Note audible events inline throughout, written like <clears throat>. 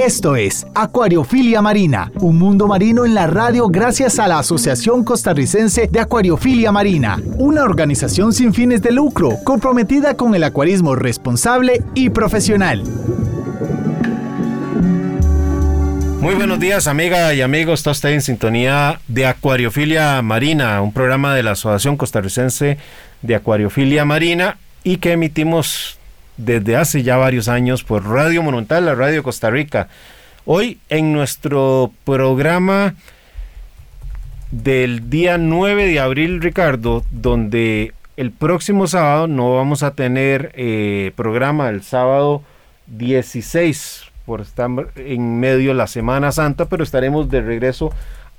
Esto es Acuariofilia Marina, un mundo marino en la radio gracias a la Asociación Costarricense de Acuariofilia Marina, una organización sin fines de lucro comprometida con el acuarismo responsable y profesional. Muy buenos días, amiga y amigos. Está usted en sintonía de Acuariofilia Marina, un programa de la Asociación Costarricense de Acuariofilia Marina y que emitimos desde hace ya varios años por Radio Monumental, la Radio Costa Rica. Hoy en nuestro programa del día 9 de abril, Ricardo, donde el próximo sábado no vamos a tener eh, programa el sábado 16 por estar en medio de la Semana Santa, pero estaremos de regreso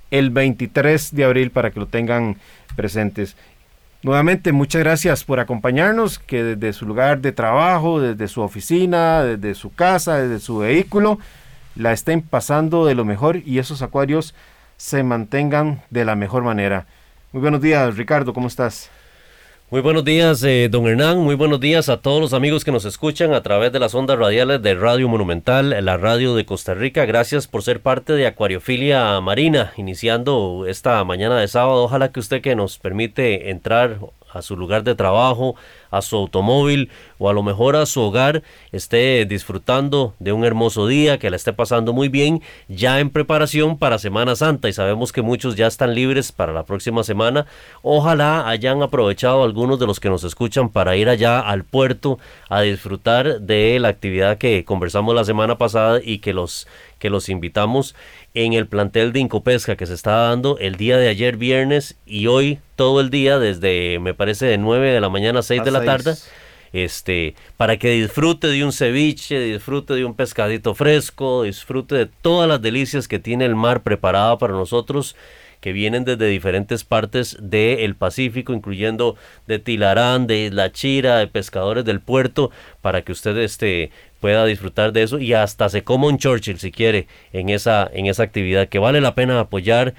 el 23 de abril para que lo tengan presentes. Nuevamente, muchas gracias por acompañarnos, que desde su lugar de trabajo, desde su oficina, desde su casa, desde su vehículo, la estén pasando de lo mejor y esos acuarios se mantengan de la mejor manera. Muy buenos días, Ricardo, ¿cómo estás? Muy buenos días, eh, don Hernán. Muy buenos días a todos los amigos que nos escuchan a través de las ondas radiales de Radio Monumental, la radio de Costa Rica. Gracias por ser parte de Acuariofilia Marina, iniciando esta mañana de sábado. Ojalá que usted que nos permite entrar a su lugar de trabajo, a su automóvil o a lo mejor a su hogar esté disfrutando de un hermoso día, que la esté pasando muy bien, ya en preparación para Semana Santa y sabemos que muchos ya están libres para la próxima semana. Ojalá hayan aprovechado algunos de los que nos escuchan para ir allá al puerto a disfrutar de la actividad que conversamos la semana pasada y que los que los invitamos en el plantel de Incopesca que se está dando el día de ayer viernes y hoy todo el día desde me parece de 9 de la mañana a 6 de la tarde este para que disfrute de un ceviche, disfrute de un pescadito fresco, disfrute de todas las delicias que tiene el mar preparado para nosotros que vienen desde diferentes partes del Pacífico, incluyendo de Tilarán, de La Chira, de pescadores del puerto, para que usted este, pueda disfrutar de eso y hasta se coma un Churchill si quiere en esa, en esa actividad que vale la pena apoyar.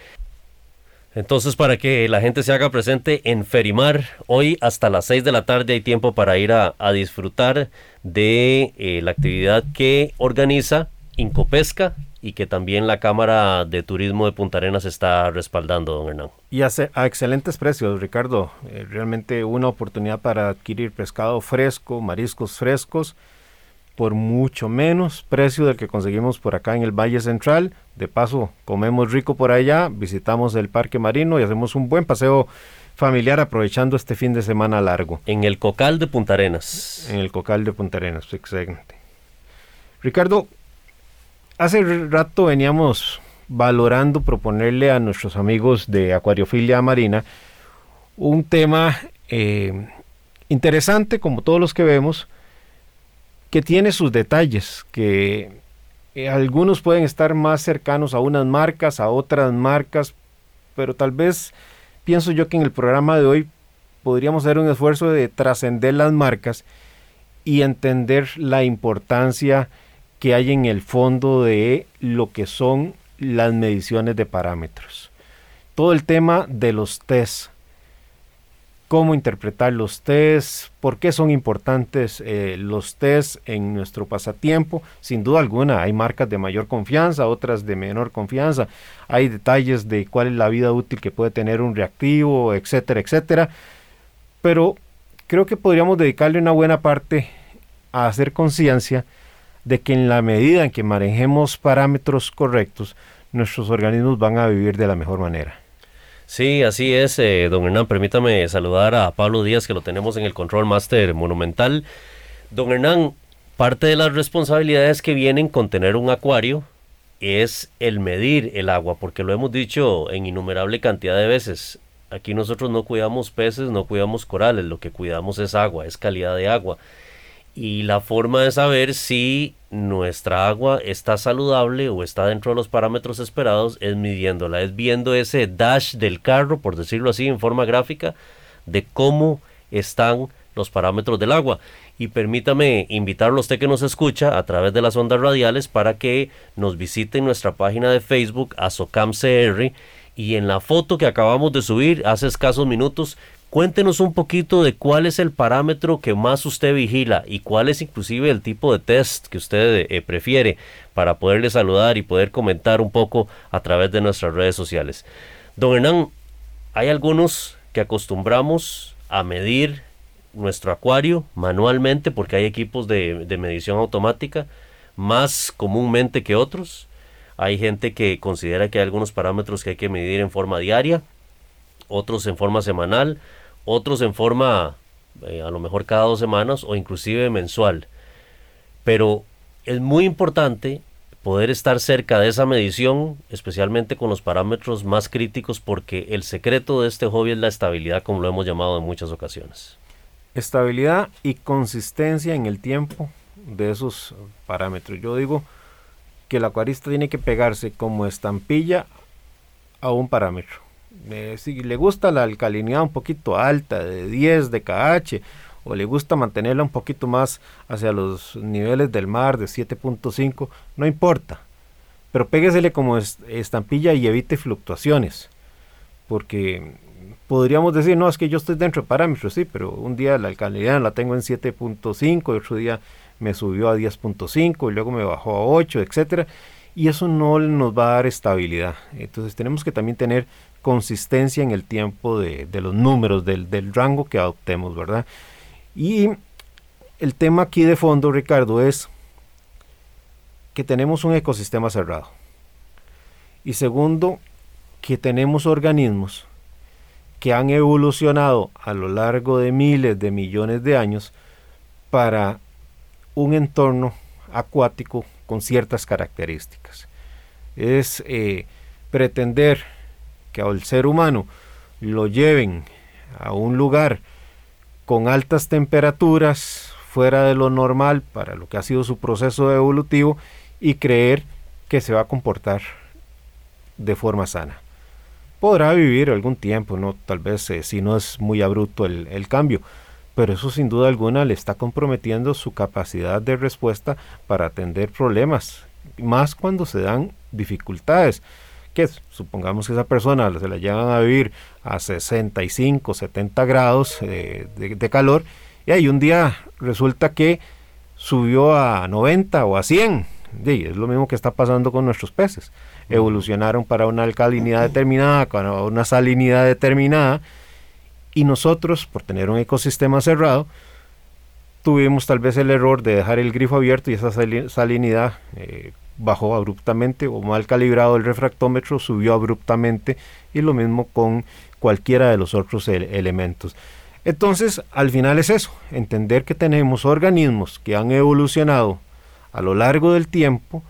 Entonces, para que la gente se haga presente en Ferimar, hoy hasta las 6 de la tarde hay tiempo para ir a, disfrutar de eh, la actividad que organiza Incopesca y que también la Cámara de Turismo de Punta Arenas está respaldando, don Hernán. Y hace, a excelentes precios, Ricardo. Eh, realmente una oportunidad para adquirir pescado fresco, mariscos frescos por mucho menos precio del que conseguimos por acá en el Valle Central. De paso, comemos rico por allá, visitamos el Parque Marino y hacemos un buen paseo familiar aprovechando este fin de semana largo. En el Cocal de Punta Arenas. En el Cocal de Punta Arenas, excelente. Ricardo, hace rato veníamos valorando proponerle a nuestros amigos de Acuariofilia Marina un tema eh, interesante como todos los que vemos, que tiene sus detalles, que eh, algunos pueden estar más cercanos a unas marcas, a otras marcas, pero tal vez pienso yo que en el programa de hoy podríamos hacer un esfuerzo de trascender las marcas y entender la importancia que hay en el fondo de lo que son las mediciones de parámetros. Todo el tema de los test, cómo interpretar los tests, por qué son importantes eh, los tests en nuestro pasatiempo. Sin duda alguna, hay marcas de mayor confianza, otras de menor confianza. Hay detalles de cuál es la vida útil que puede tener un reactivo, etcétera, etcétera. Pero creo que podríamos dedicarle una buena parte a hacer conciencia de que en la medida en que manejemos parámetros correctos, nuestros organismos van a vivir de la mejor manera. Sí, así es, eh, don Hernán. Permítame saludar a Pablo Díaz, que lo tenemos en el Control Master Monumental. Don Hernán, parte de las responsabilidades que vienen con tener un acuario es el medir el agua, porque lo hemos dicho en innumerable cantidad de veces. Aquí nosotros no cuidamos peces, no cuidamos corales, lo que cuidamos es agua, es calidad de agua y la forma de saber si nuestra agua está saludable o está dentro de los parámetros esperados es midiéndola, es viendo ese dash del carro, por decirlo así, en forma gráfica, de cómo están los parámetros del agua. Y permítame invitarlo a usted que nos escucha a través de las ondas radiales para que nos visite nuestra página de Facebook, ASOCAMCR, y en la foto que acabamos de subir hace escasos minutos, cuéntenos un poquito de cuál es el parámetro que más usted vigila y cuál es inclusive el tipo de test que usted eh, prefiere para poderle saludar y poder comentar un poco a través de nuestras redes sociales. Don Hernán, hay algunos que acostumbramos a medir nuestro acuario manualmente porque hay equipos de, medición automática más comúnmente que otros. Hay gente que considera que hay algunos parámetros que hay que medir en forma diaria, otros en forma semanal, otros en forma eh, a lo mejor cada dos semanas o inclusive mensual. Pero es muy importante poder estar cerca de esa medición, especialmente con los parámetros más críticos, porque el secreto de este hobby es la estabilidad, como lo hemos llamado en muchas ocasiones. Estabilidad y consistencia en el tiempo de esos parámetros. Yo digo que el acuarista tiene que pegarse como estampilla a un parámetro. Si le gusta la alcalinidad un poquito alta, de 10 de KH, o le gusta mantenerla un poquito más hacia los niveles del mar de 7.5, no importa. Pero péguesele como estampilla y evite fluctuaciones. Porque podríamos decir, no, es que yo estoy dentro de parámetros, sí, pero un día la alcalinidad la tengo en 7.5, otro día me subió a 10.5 y luego me bajó a 8, etcétera. Y eso no nos va a dar estabilidad. Entonces tenemos que también tener consistencia en el tiempo de, los números, del, rango que adoptemos, ¿verdad? Y el tema aquí de fondo, Ricardo, es que tenemos un ecosistema cerrado. Y segundo, que tenemos organismos que han evolucionado a lo largo de miles de millones de años para un entorno acuático con ciertas características. Es eh, pretender que al ser humano lo lleven a un lugar con altas temperaturas fuera de lo normal para lo que ha sido su proceso evolutivo y creer que se va a comportar de forma sana. Podrá vivir algún tiempo, no tal vez eh, si no es muy abrupto el, el cambio, pero eso sin duda alguna le está comprometiendo su capacidad de respuesta para atender problemas, más cuando se dan dificultades que supongamos que esa persona se la llevan a vivir a 65, 70 grados eh, de, calor y ahí un día resulta que subió a 90 o a 100. Y es lo mismo que está pasando con nuestros peces. Evolucionaron para una alcalinidad determinada, para una salinidad determinada y nosotros, por tener un ecosistema cerrado, tuvimos tal vez el error de dejar el grifo abierto y esa salinidad eh, bajó abruptamente o mal calibrado el refractómetro subió abruptamente y lo mismo con cualquiera de los otros elementos. Entonces, al final es eso, entender que tenemos organismos que han evolucionado a lo largo del tiempo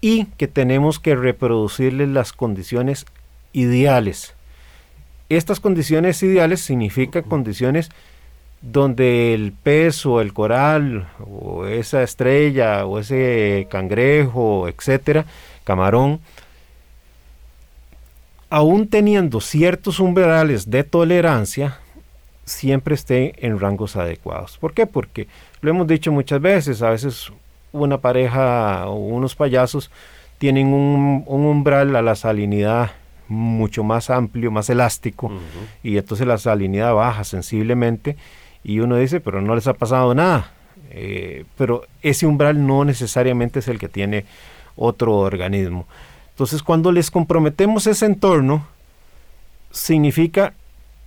y que tenemos que reproducirles las condiciones ideales. Estas condiciones ideales significan condiciones donde el pez o el coral o esa estrella o ese cangrejo, etcétera, camarón, aún teniendo ciertos umbrales de tolerancia, siempre esté en rangos adecuados. ¿Por qué? Porque lo hemos dicho muchas veces, a veces una pareja o unos payasos tienen un, umbral a la salinidad mucho más amplio, más elástico, y entonces la salinidad baja sensiblemente y uno dice, pero no les ha pasado nada. Eh, pero ese umbral no necesariamente es el que tiene otro organismo. Entonces, cuando les comprometemos ese entorno, significa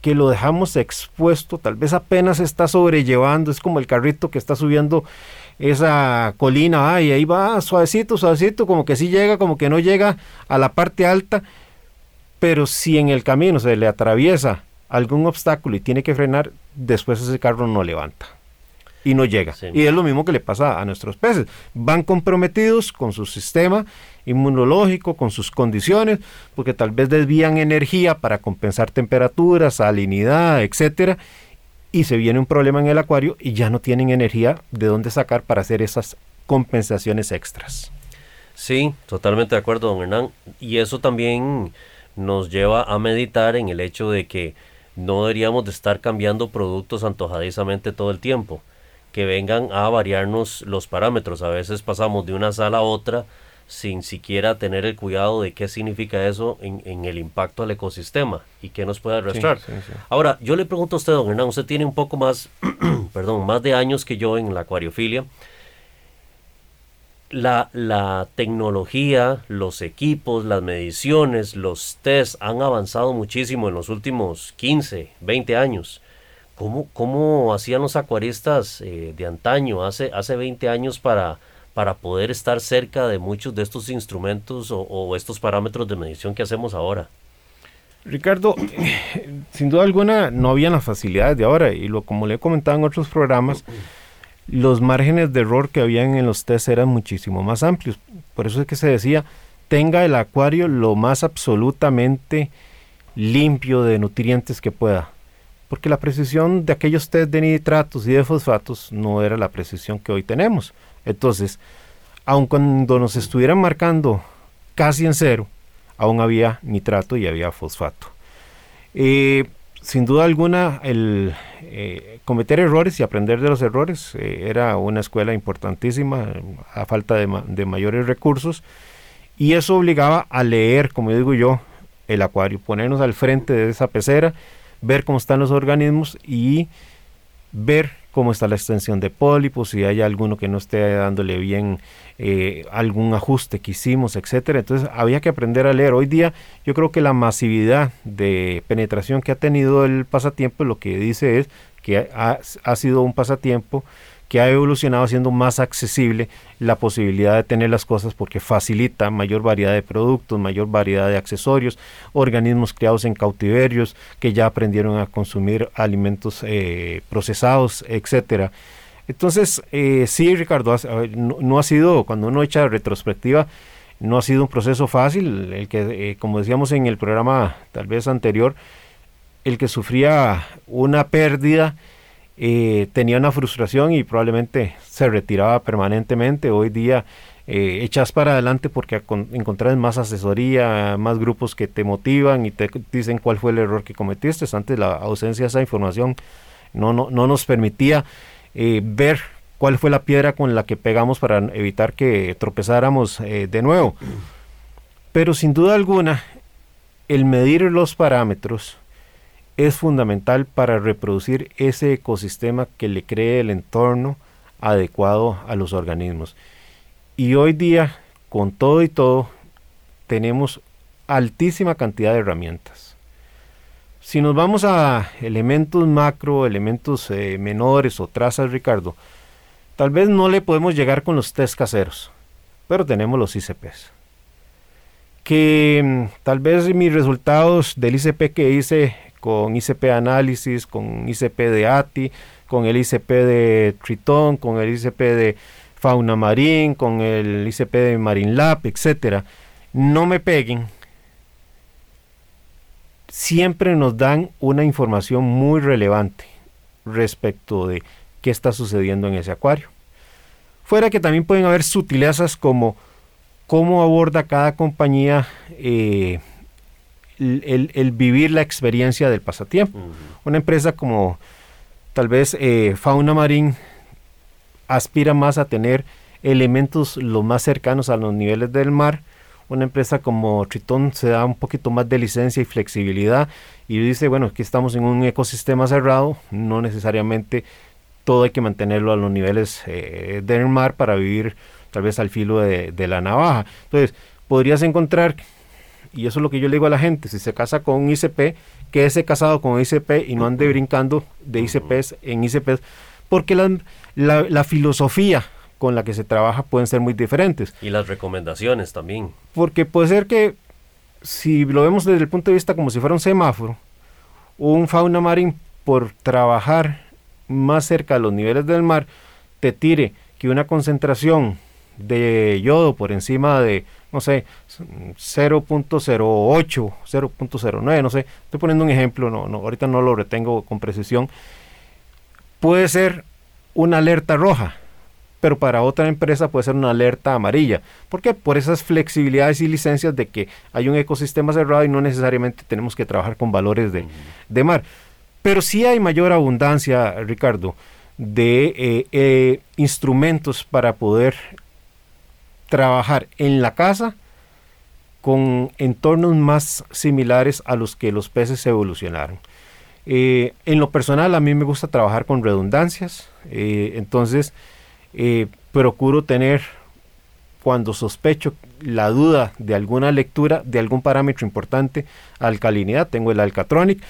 que lo dejamos expuesto, tal vez apenas está sobrellevando, es como el carrito que está subiendo esa colina, y ahí va suavecito, suavecito, como que sí llega, como que no llega a la parte alta, pero si en el camino se le atraviesa algún obstáculo y tiene que frenar, después ese carro no levanta y no llega. Y es lo mismo que le pasa a nuestros peces. Van comprometidos con su sistema inmunológico, con sus condiciones, porque tal vez desvían energía para compensar temperaturas, salinidad, etcétera, y se viene un problema en el acuario y ya no tienen energía de dónde sacar para hacer esas compensaciones extras. Sí, totalmente de acuerdo, don Hernán. Y eso también nos lleva a meditar en el hecho de que no deberíamos de estar cambiando productos antojadizamente todo el tiempo, que vengan a variarnos los parámetros. A veces pasamos de una sala a otra sin siquiera tener el cuidado de qué significa eso en, el impacto al ecosistema y qué nos puede arrastrar. Ahora, yo le pregunto a usted, don Hernán, usted tiene un poco más, <clears throat> perdón, más de años que yo en la acuariofilia. La, la, tecnología, los equipos, las mediciones, los tests han avanzado muchísimo en los últimos 15, 20 años. ¿Cómo, cómo hacían los acuaristas eh, de antaño, hace, hace 20 años, para, para poder estar cerca de muchos de estos instrumentos o, estos parámetros de medición que hacemos ahora? Ricardo, <clears throat> sin duda alguna no habían las facilidades de ahora y lo como le he comentado en otros programas, los márgenes de error que habían en los test eran muchísimo más amplios. Por eso es que se decía, tenga el acuario lo más absolutamente limpio de nutrientes que pueda. Porque la precisión de aquellos test de nitratos y de fosfatos no era la precisión que hoy tenemos. Entonces, aun cuando nos estuvieran marcando casi en cero, aún había nitrato y había fosfato. Eh, sin duda alguna, el eh, cometer errores y aprender de los errores eh, era una escuela importantísima a falta de, de, mayores recursos y eso obligaba a leer, como digo yo, el acuario, ponernos al frente de esa pecera, ver cómo están los organismos y ver cómo está la extensión de pólipos, si hay alguno que no esté dándole bien eh, algún ajuste que hicimos, etcétera. Entonces había que aprender a leer. Hoy día yo creo que la masividad de penetración que ha tenido el pasatiempo lo que dice es que ha, ha sido un pasatiempo que ha evolucionado siendo más accesible la posibilidad de tener las cosas porque facilita mayor variedad de productos, mayor variedad de accesorios, organismos criados en cautiverios que ya aprendieron a consumir alimentos eh, procesados, etcétera. Entonces, eh, sí, Ricardo, no, ha sido, cuando uno echa retrospectiva, no ha sido un proceso fácil, el que, eh, como decíamos en el programa tal vez anterior, el que sufría una pérdida, eh, tenía una frustración y probablemente se retiraba permanentemente. Hoy día eh, echas para adelante porque encontrás más asesoría, más grupos que te motivan y te dicen cuál fue el error que cometiste. Antes la ausencia de esa información no, no, no nos permitía eh, ver cuál fue la piedra con la que pegamos para evitar que tropezáramos eh, de nuevo. Pero sin duda alguna, el medir los parámetros, es fundamental para reproducir ese ecosistema que le cree el entorno adecuado a los organismos. Y hoy día, con todo y todo, tenemos altísima cantidad de herramientas. Si nos vamos a elementos macro, elementos eh, menores o trazas, Ricardo, tal vez no le podemos llegar con los test caseros, pero tenemos los ICPs. Que mm, tal vez mis resultados del ICP que hice con ICP Análisis, con ICP de ATI, con el ICP de Tritón, con el ICP de Fauna Marín, con el ICP de Marine Lab, etcétera, no me peguen. Siempre nos dan una información muy relevante respecto de qué está sucediendo en ese acuario. Fuera que también pueden haber sutilezas como cómo aborda cada compañía eh, el, vivir la experiencia del pasatiempo. Una empresa como tal vez eh, Fauna Marín aspira más a tener elementos lo más cercanos a los niveles del mar. Una empresa como Tritón se da un poquito más de licencia y flexibilidad y dice, bueno, aquí estamos en un ecosistema cerrado, no necesariamente todo hay que mantenerlo a los niveles eh, del mar para vivir tal vez al filo de, de la navaja. Entonces, podrías encontrar y eso es lo que yo le digo a la gente, si se casa con un ICP, quédese casado con un ICP y no ande brincando de ICPs en ICPs, porque la, la, filosofía con la que se trabaja pueden ser muy diferentes. Y las recomendaciones también. Porque puede ser que, si lo vemos desde el punto de vista como si fuera un semáforo, un fauna marín por trabajar más cerca de los niveles del mar, te tire que una concentración de yodo por encima de no sé, 0.08, 0.09, no sé, estoy poniendo un ejemplo, no, no, ahorita no lo retengo con precisión, puede ser una alerta roja, pero para otra empresa puede ser una alerta amarilla. ¿Por qué? Por esas flexibilidades y licencias de que hay un ecosistema cerrado y no necesariamente tenemos que trabajar con valores de, mar. Pero sí hay mayor abundancia, Ricardo, de eh, eh, instrumentos para poder trabajar en la casa con entornos más similares a los que los peces evolucionaron. Eh, en lo personal a mí me gusta trabajar con redundancias, entonces eh, procuro tener, cuando sospecho la duda de alguna lectura, de algún parámetro importante, alcalinidad, tengo el Alcatronic,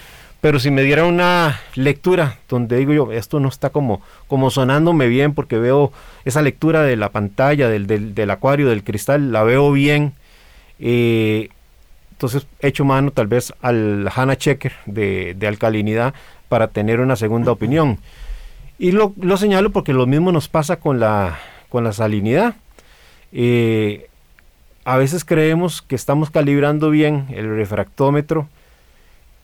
pero si me diera una lectura donde digo yo, esto no está como, como sonándome bien porque veo esa lectura de la pantalla, del, del, acuario, del cristal, la veo bien. Eh, entonces echo mano tal vez al HANA Checker de, de alcalinidad para tener una segunda opinión. Y lo, señalo porque lo mismo nos pasa con la, con la salinidad. Eh, a veces creemos que estamos calibrando bien el refractómetro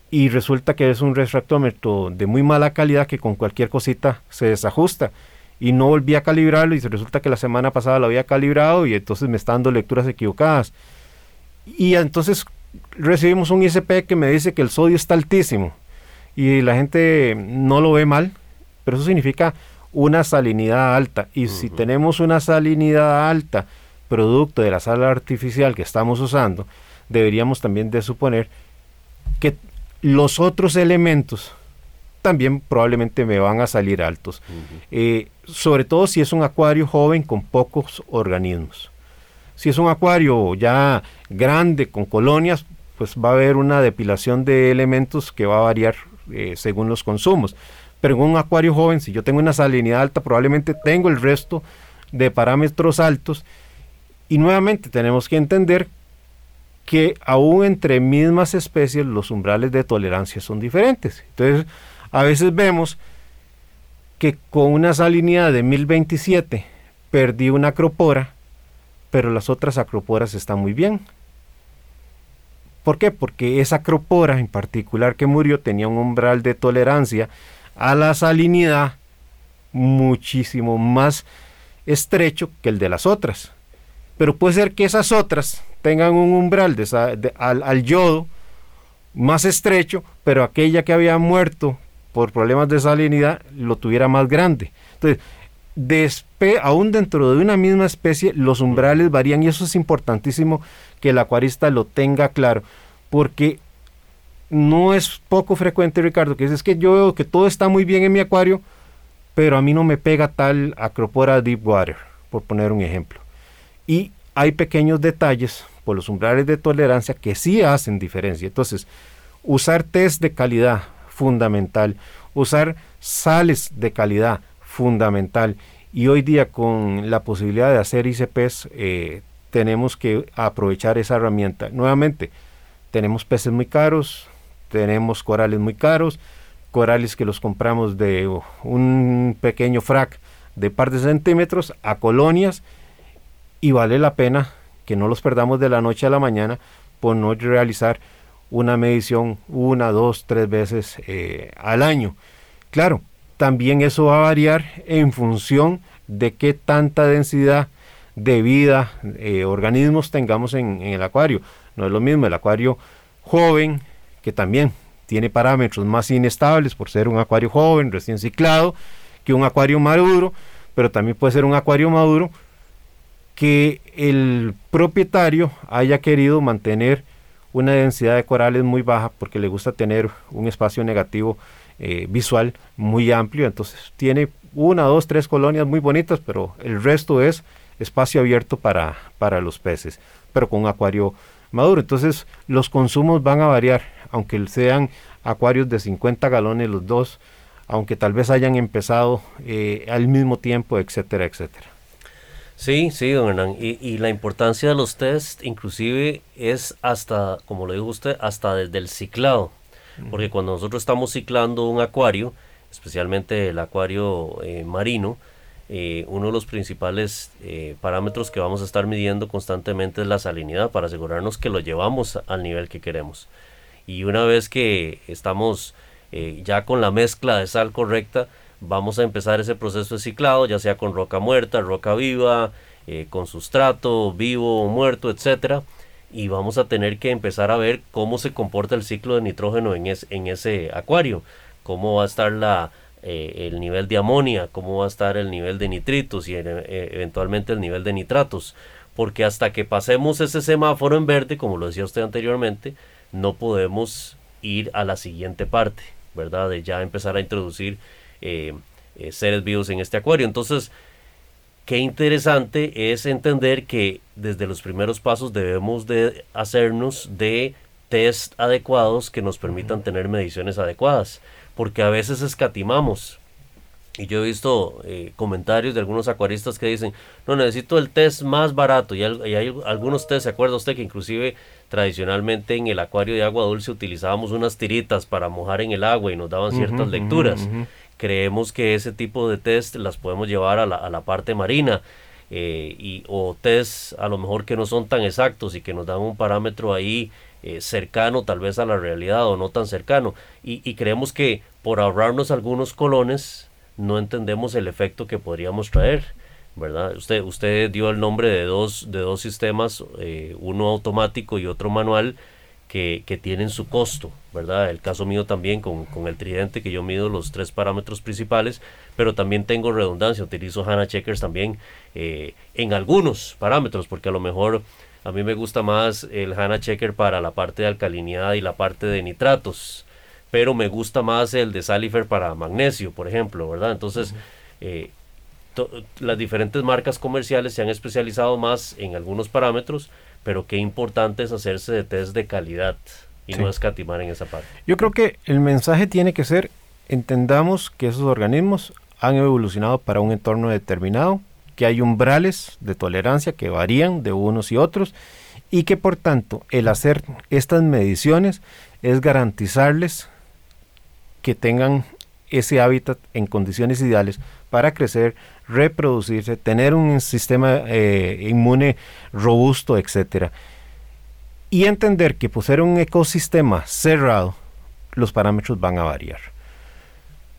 y resulta que es un refractómetro de muy mala calidad que con cualquier cosita se desajusta y no volví a calibrarlo y resulta que la semana pasada lo había calibrado y entonces me está dando lecturas equivocadas. Y entonces recibimos un ICP que me dice que el sodio está altísimo y la gente no lo ve mal, pero eso significa una salinidad alta. Y si tenemos una salinidad alta, producto de la sal artificial que estamos usando, deberíamos también de suponer que los otros elementos también probablemente me van a salir altos. Eh, sobre todo si es un acuario joven con pocos organismos. Si es un acuario ya grande con colonias, pues va a haber una depilación de elementos que va a variar eh, según los consumos. Pero en un acuario joven, si yo tengo una salinidad alta, probablemente tengo el resto de parámetros altos. Y nuevamente tenemos que entender que aún entre mismas especies los umbrales de tolerancia son diferentes. Entonces, a veces vemos que con una salinidad de 1027 perdí una acropora, pero las otras acroporas están muy bien. ¿Por qué? Porque esa acropora en particular que murió tenía un umbral de tolerancia a la salinidad muchísimo más estrecho que el de las otras. Pero puede ser que esas otras tengan un umbral al, yodo más estrecho, pero aquella que había muerto por problemas de salinidad lo tuviera más grande. Entonces, aún dentro de una misma especie, los umbrales varían y eso es importantísimo que el acuarista lo tenga claro, porque no es poco frecuente, Ricardo, que es, que yo veo que todo está muy bien en mi acuario, pero a mí no me pega tal Acropora Deep Water, por poner un ejemplo. Y hay pequeños detalles por los umbrales de tolerancia que sí hacen diferencia. Entonces, usar test de calidad, fundamental. Usar sales de calidad, fundamental. Y hoy día con la posibilidad de hacer ICPs, eh, tenemos que aprovechar esa herramienta. Nuevamente, tenemos peces muy caros, tenemos corales muy caros, corales que los compramos de un pequeño frac de par de centímetros a colonias y vale la pena que no los perdamos de la noche a la mañana por no realizar una medición una, dos, tres veces eh, al año. Claro, también eso va a variar en función de qué tanta densidad de vida, eh, organismos tengamos en, en el acuario. No es lo mismo el acuario joven que también tiene parámetros más inestables por ser un acuario joven, recién ciclado, que un acuario maduro, pero también puede ser un acuario maduro que el propietario haya querido mantener una densidad de corales muy baja porque le gusta tener un espacio negativo eh, visual muy amplio, entonces tiene una, dos, tres colonias muy bonitas, pero el resto es espacio abierto para, para los peces, pero con un acuario maduro. Entonces los consumos van a variar, aunque sean acuarios de 50 galones los dos, aunque tal vez hayan empezado eh, al mismo tiempo, etcétera, etcétera. Sí, sí, don Hernán. Y, la importancia de los test inclusive es hasta, como lo dijo usted, hasta desde el ciclado. Porque cuando nosotros estamos ciclando un acuario, especialmente el acuario eh, marino, eh, uno de los principales eh, parámetros que vamos a estar midiendo constantemente es la salinidad para asegurarnos que lo llevamos al nivel que queremos. Y una vez que estamos eh, ya con la mezcla de sal correcta, vamos a empezar ese proceso de ciclado, ya sea con roca muerta, roca viva, eh, con sustrato vivo o muerto, etcétera, y vamos a tener que empezar a ver cómo se comporta el ciclo de nitrógeno en, en ese acuario, cómo va a estar la, eh, el nivel de amonia, cómo va a estar el nivel de nitritos y eh, eventualmente el nivel de nitratos, porque hasta que pasemos ese semáforo en verde, como lo decía usted anteriormente, no podemos ir a la siguiente parte, ¿verdad? De ya empezar a introducir seres vivos en este acuario. Entonces, qué interesante es entender que desde los primeros pasos debemos de hacernos de test adecuados que nos permitan tener mediciones adecuadas, porque a veces escatimamos. Y yo he visto eh, comentarios de algunos acuaristas que dicen, no, necesito el test más barato. Y, hay algunos test, ¿se acuerda usted que inclusive tradicionalmente en el acuario de agua dulce utilizábamos unas tiritas para mojar en el agua y nos daban ciertas lecturas? Creemos que ese tipo de test las podemos llevar a la, a la parte marina eh, y, o test a lo mejor que no son tan exactos y que nos dan un parámetro ahí eh, cercano tal vez a la realidad o no tan cercano. Y, y, creemos que por ahorrarnos algunos colones no entendemos el efecto que podríamos traer verdad usted usted dio el nombre de dos de dos sistemas eh, uno automático y otro manual que, que, tienen su costo, ¿verdad? El caso mío también con, con, el tridente que yo mido los tres parámetros principales, pero también tengo redundancia, utilizo HANA Checkers también eh, en algunos parámetros, porque a lo mejor a mí me gusta más el HANA Checker para la parte de alcalinidad y la parte de nitratos, pero me gusta más el de Salifer para magnesio, por ejemplo, ¿verdad? Entonces, eh, las diferentes marcas comerciales se han especializado más en algunos parámetros, pero qué importante es hacerse de test de calidad y no escatimar en esa parte. Yo creo que el mensaje tiene que ser, entendamos que esos organismos han evolucionado para un entorno determinado, que hay umbrales de tolerancia que varían de unos y otros y que por tanto el hacer estas mediciones es garantizarles que tengan ese hábitat en condiciones ideales para crecer, reproducirse, tener un sistema eh, inmune robusto, etcétera. Y entender que por ser un ecosistema cerrado, los parámetros van a variar.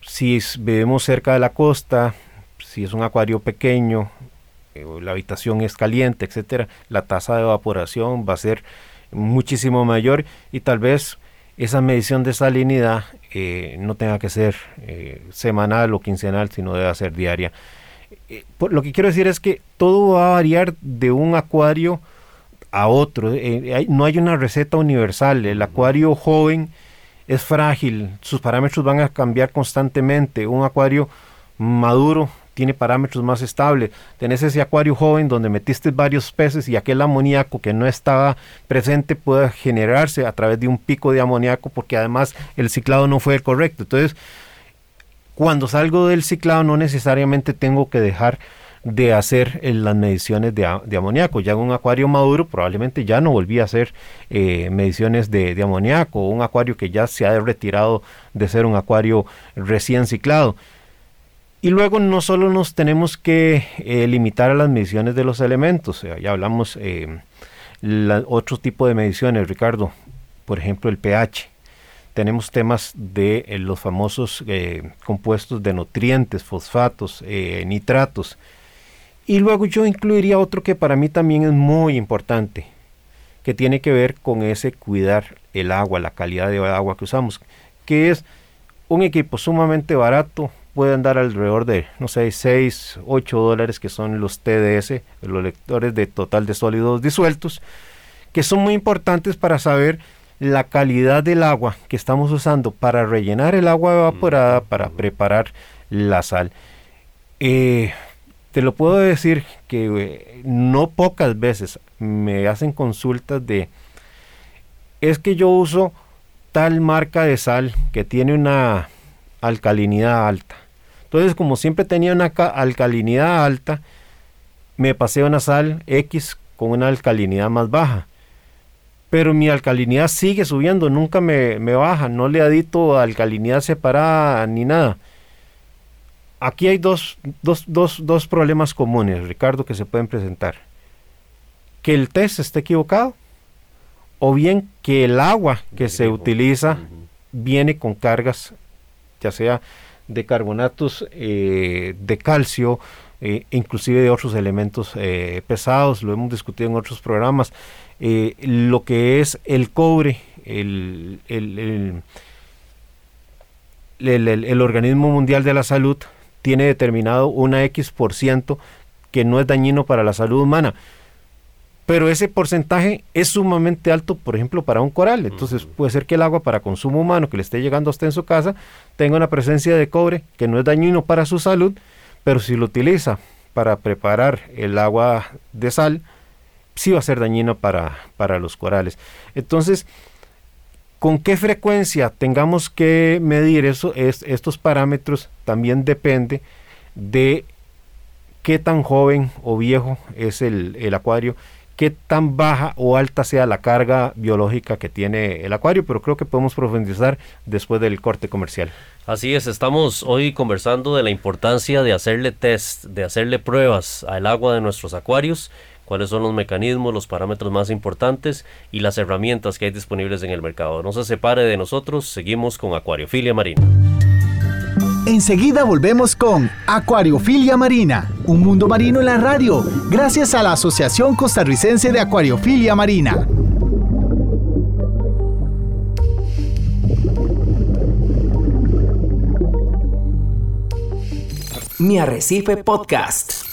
Si vivimos cerca de la costa, si es un acuario pequeño, eh, la habitación es caliente, etcétera, la tasa de evaporación va a ser muchísimo mayor y tal vez esa medición de salinidad eh, no tenga que ser semanal o quincenal, sino debe ser diaria. Eh, lo que quiero decir es que todo va a variar de un acuario a otro. no hay una receta universal. El acuario joven es frágil, sus parámetros van a cambiar constantemente. Un acuario maduro tiene parámetros más estables. Tenés ese acuario joven donde metiste varios peces y aquel amoníaco que no estaba presente puede generarse a través de un pico de amoníaco porque además el ciclado no fue correcto. Entonces, cuando salgo del ciclado no necesariamente tengo que dejar de hacer eh, las mediciones de, amoníaco. Ya en un acuario maduro probablemente ya no volví a hacer eh, mediciones de, amoníaco, un acuario que ya se ha retirado de ser un acuario recién ciclado. Y luego no solo nos tenemos que eh, limitar a las mediciones de los elementos, ya hablamos eh, otro tipo de mediciones, Ricardo, por ejemplo el pH. Tenemos temas de eh, los famosos eh, compuestos de nutrientes, fosfatos, nitratos. Y luego yo incluiría otro que para mí también es muy importante, que tiene que ver con ese cuidar el agua, la calidad de agua que usamos, que es un equipo sumamente barato, pueden dar alrededor de, no sé, 6, 8 dólares, que son los TDS, los lectores de total de sólidos disueltos, que son muy importantes para saber la calidad del agua que estamos usando para rellenar el agua evaporada, para preparar la sal. Eh, te lo puedo decir que eh, no pocas veces me hacen consultas de, es que yo uso tal marca de sal que tiene una alcalinidad alta entonces, como siempre tenía una alcalinidad alta, me pasé una sal X con una alcalinidad más baja. Pero mi alcalinidad sigue subiendo, nunca me, baja, no le adito alcalinidad separada ni nada. Aquí hay dos, dos, problemas comunes, Ricardo, que se pueden presentar. Que el test esté equivocado o bien que el agua que se utiliza viene con cargas, ya sea de carbonatos eh, de calcio, eh, inclusive de otros elementos eh, pesados, lo hemos discutido en otros programas, lo que es el cobre, el, el, el, organismo mundial de la salud tiene determinado una X por ciento que no es dañino para la salud humana pero ese porcentaje es sumamente alto, por ejemplo, para un coral. Entonces puede ser que el agua para consumo humano que le esté llegando a usted en su casa tenga una presencia de cobre que no es dañino para su salud, pero si lo utiliza para preparar el agua de sal, sí va a ser dañino para, para los corales. Entonces, ¿con qué frecuencia tengamos que medir eso, es, estos parámetros? También depende de qué tan joven o viejo es el, el acuario qué tan baja o alta sea la carga biológica que tiene el acuario, pero creo que podemos profundizar después del corte comercial. Así es, estamos hoy conversando de la importancia de hacerle test, de hacerle pruebas al agua de nuestros acuarios, cuáles son los mecanismos, los parámetros más importantes y las herramientas que hay disponibles en el mercado. No se separe de nosotros, seguimos con Acuariofilia Marina. Enseguida volvemos con Acuariofilia Marina, un mundo marino en la radio, gracias a la Asociación Costarricense de Acuariofilia Marina. Mi Arrecife Podcast.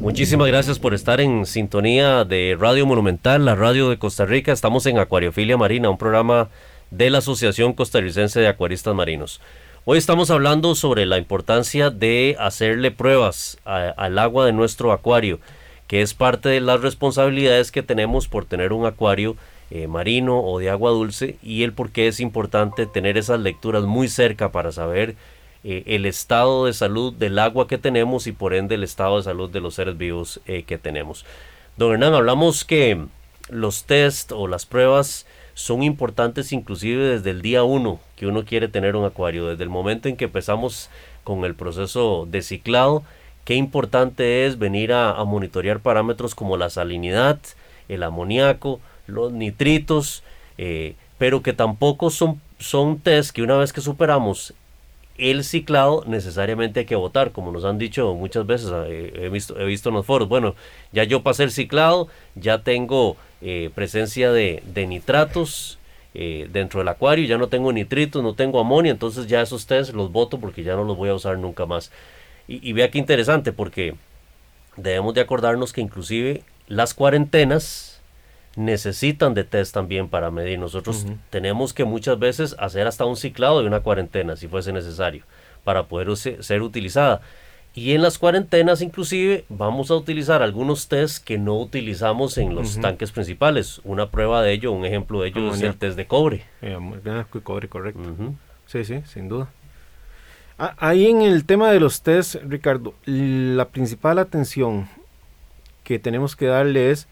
Muchísimas gracias por estar en sintonía de Radio Monumental, la radio de Costa Rica. Estamos en Acuariofilia Marina, un programa de la Asociación Costarricense de Acuaristas Marinos. Hoy estamos hablando sobre la importancia de hacerle pruebas al agua de nuestro acuario, que es parte de las responsabilidades que tenemos por tener un acuario eh, marino o de agua dulce y el por qué es importante tener esas lecturas muy cerca para saber eh, el estado de salud del agua que tenemos y por ende el estado de salud de los seres vivos eh, que tenemos. Don Hernán, hablamos que los test o las pruebas son importantes inclusive desde el día uno que uno quiere tener un acuario, desde el momento en que empezamos con el proceso de ciclado, qué importante es venir a, monitorear parámetros como la salinidad, el amoníaco, los nitritos, eh, pero que tampoco son, son test que una vez que superamos el ciclado necesariamente hay que votar, como nos han dicho muchas veces, eh, he, visto, he visto en los foros, bueno, ya yo pasé el ciclado, ya tengo eh, presencia de, nitratos eh, dentro del acuario, ya no tengo nitritos, no tengo amonio, entonces ya esos test los voto porque ya no los voy a usar nunca más. Y, vea qué interesante porque debemos de acordarnos que inclusive las cuarentenas necesitan de test también para medir. Nosotros tenemos que muchas veces hacer hasta un ciclado de una cuarentena si fuese necesario para poder ser utilizada. Y en las cuarentenas inclusive vamos a utilizar algunos test que no utilizamos en los tanques principales. Una prueba de ello, un ejemplo de ello es el test de cobre. Eh, cobre, correcto. Sí, sí, sin duda. Ah, ahí en el tema de los test, Ricardo, la principal atención que tenemos que darle es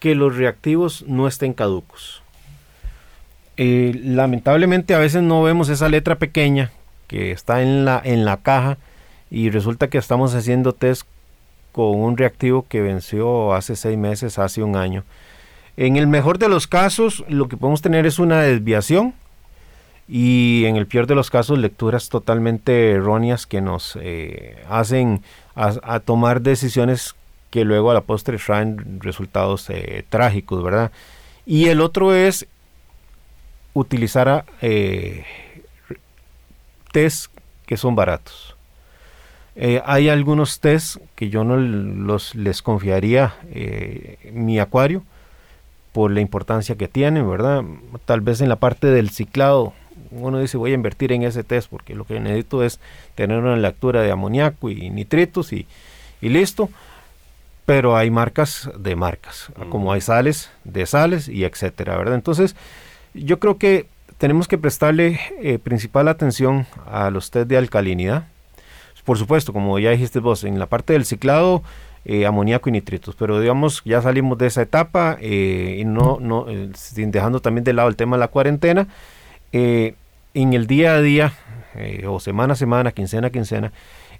que los reactivos no estén caducos. Eh, lamentablemente a veces no vemos esa letra pequeña que está en la, en la caja y resulta que estamos haciendo test con un reactivo que venció hace seis meses, hace un año. En el mejor de los casos, lo que podemos tener es una desviación y en el peor de los casos, lecturas totalmente erróneas que nos eh, hacen a, tomar decisiones que luego a la postre traen resultados eh, trágicos, ¿verdad? Y el otro es utilizar eh, test que son baratos. Eh, hay algunos test que yo no los les confiaría mi acuario por la importancia que tienen, ¿verdad? Tal vez en la parte del ciclado uno dice voy a invertir en ese test porque lo que necesito es tener una lectura de amoníaco y nitritos y, listo. Pero hay marcas de marcas, como hay sales de sales y etcétera, ¿verdad? Entonces, yo creo que tenemos que prestarle eh, principal atención a los test de alcalinidad por supuesto, como ya dijiste vos, en la parte del ciclado, eh, amoníaco y nitritos, pero digamos, ya salimos de esa etapa eh, y no, no sin dejando también de lado el tema de la cuarentena. en el día a día, o semana a semana, quincena a quincena,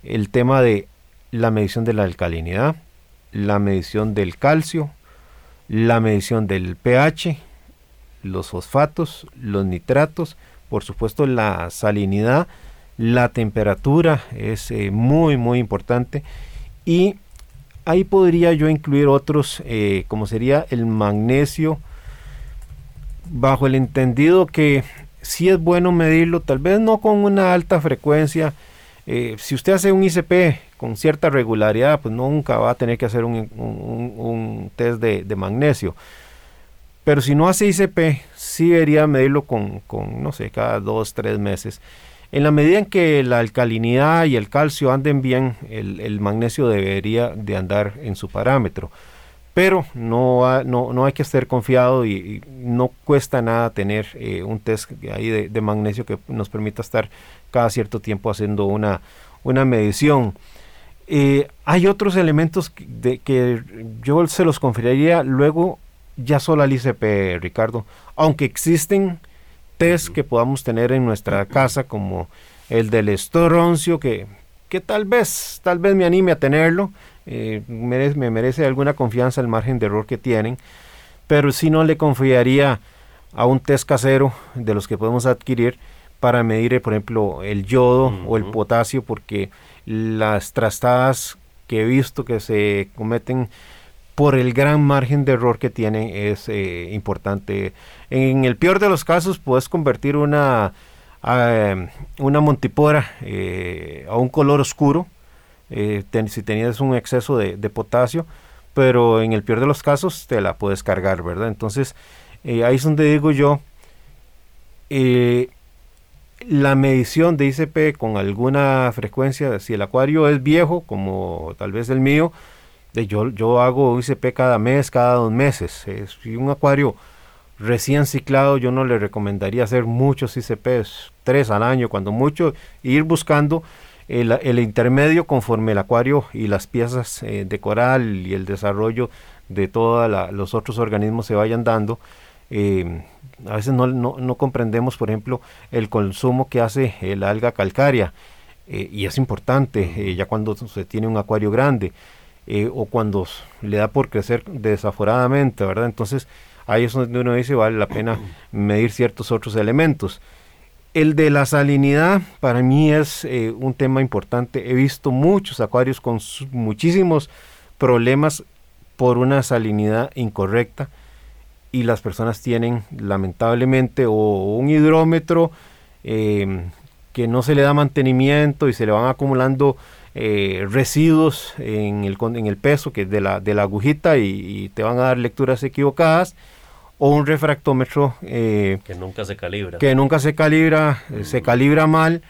el tema de la medición de la alcalinidad, la medición del calcio, la medición del pH, los fosfatos, los nitratos, por supuesto la salinidad, la temperatura es eh, muy muy importante y ahí podría yo incluir otros eh, como sería el magnesio bajo el entendido que sí es bueno medirlo, tal vez no con una alta frecuencia. Eh, si usted hace un ICP con cierta regularidad, pues nunca va a tener que hacer un, test de, magnesio. Pero si no hace ICP, sí debería medirlo con, no sé, cada dos, tres meses. En la medida en que la alcalinidad y el calcio anden bien, el magnesio debería de andar en su parámetro pero no, no, hay que estar confiado y, no cuesta nada tener eh, un test ahí de, magnesio que nos permita estar cada cierto tiempo haciendo una, una medición. Eh, hay otros elementos de, que yo se los conferiría luego ya solo al ICP, Ricardo, aunque existen test que podamos tener en nuestra casa como el del estoroncio que, que tal vez, tal vez me anime a tenerlo, eh, me merece alguna confianza el margen de error que tienen, pero si no le confiaría a un test casero de los que podemos adquirir para medir, por ejemplo, el yodo o el potasio, porque las trastadas que he visto que se cometen por el gran margen de error que tienen es eh, importante. En el peor de los casos puedes convertir una, a, una montipora eh, a un color oscuro, eh, si tenías un exceso de, potasio, pero en el peor de los casos te la puedes cargar, ¿verdad? Entonces, eh, ahí es donde digo yo, eh, la medición de ICP con alguna frecuencia, si el acuario es viejo, como tal vez el mío, de yo, yo hago ICP cada mes, cada dos meses. si un acuario recién ciclado, yo no le recomendaría hacer muchos ICPs, tres al año, cuando mucho, ir buscando el, intermedio conforme el acuario y las piezas eh, de coral y el desarrollo de todos los otros organismos se vayan dando. Eh, a veces no, no, comprendemos, por ejemplo, el consumo que hace el alga calcárea, eh, y es importante ya cuando se tiene un acuario grande, o cuando le da por crecer desaforadamente, ¿verdad? Entonces, ahí es donde uno dice, vale la pena <clears throat> medir ciertos otros elementos. El de la salinidad para mí es eh, un tema importante. He visto muchos acuarios con muchísimos problemas por una salinidad incorrecta y las personas tienen lamentablemente o un hidrómetro em, que no se le da mantenimiento y se le van acumulando eh, residuos en el, en el peso que de la, de la agujita y te van a dar lecturas equivocadas o un refractómetro eh, que nunca se calibra. Que nunca se calibra, eh, se calibra mal,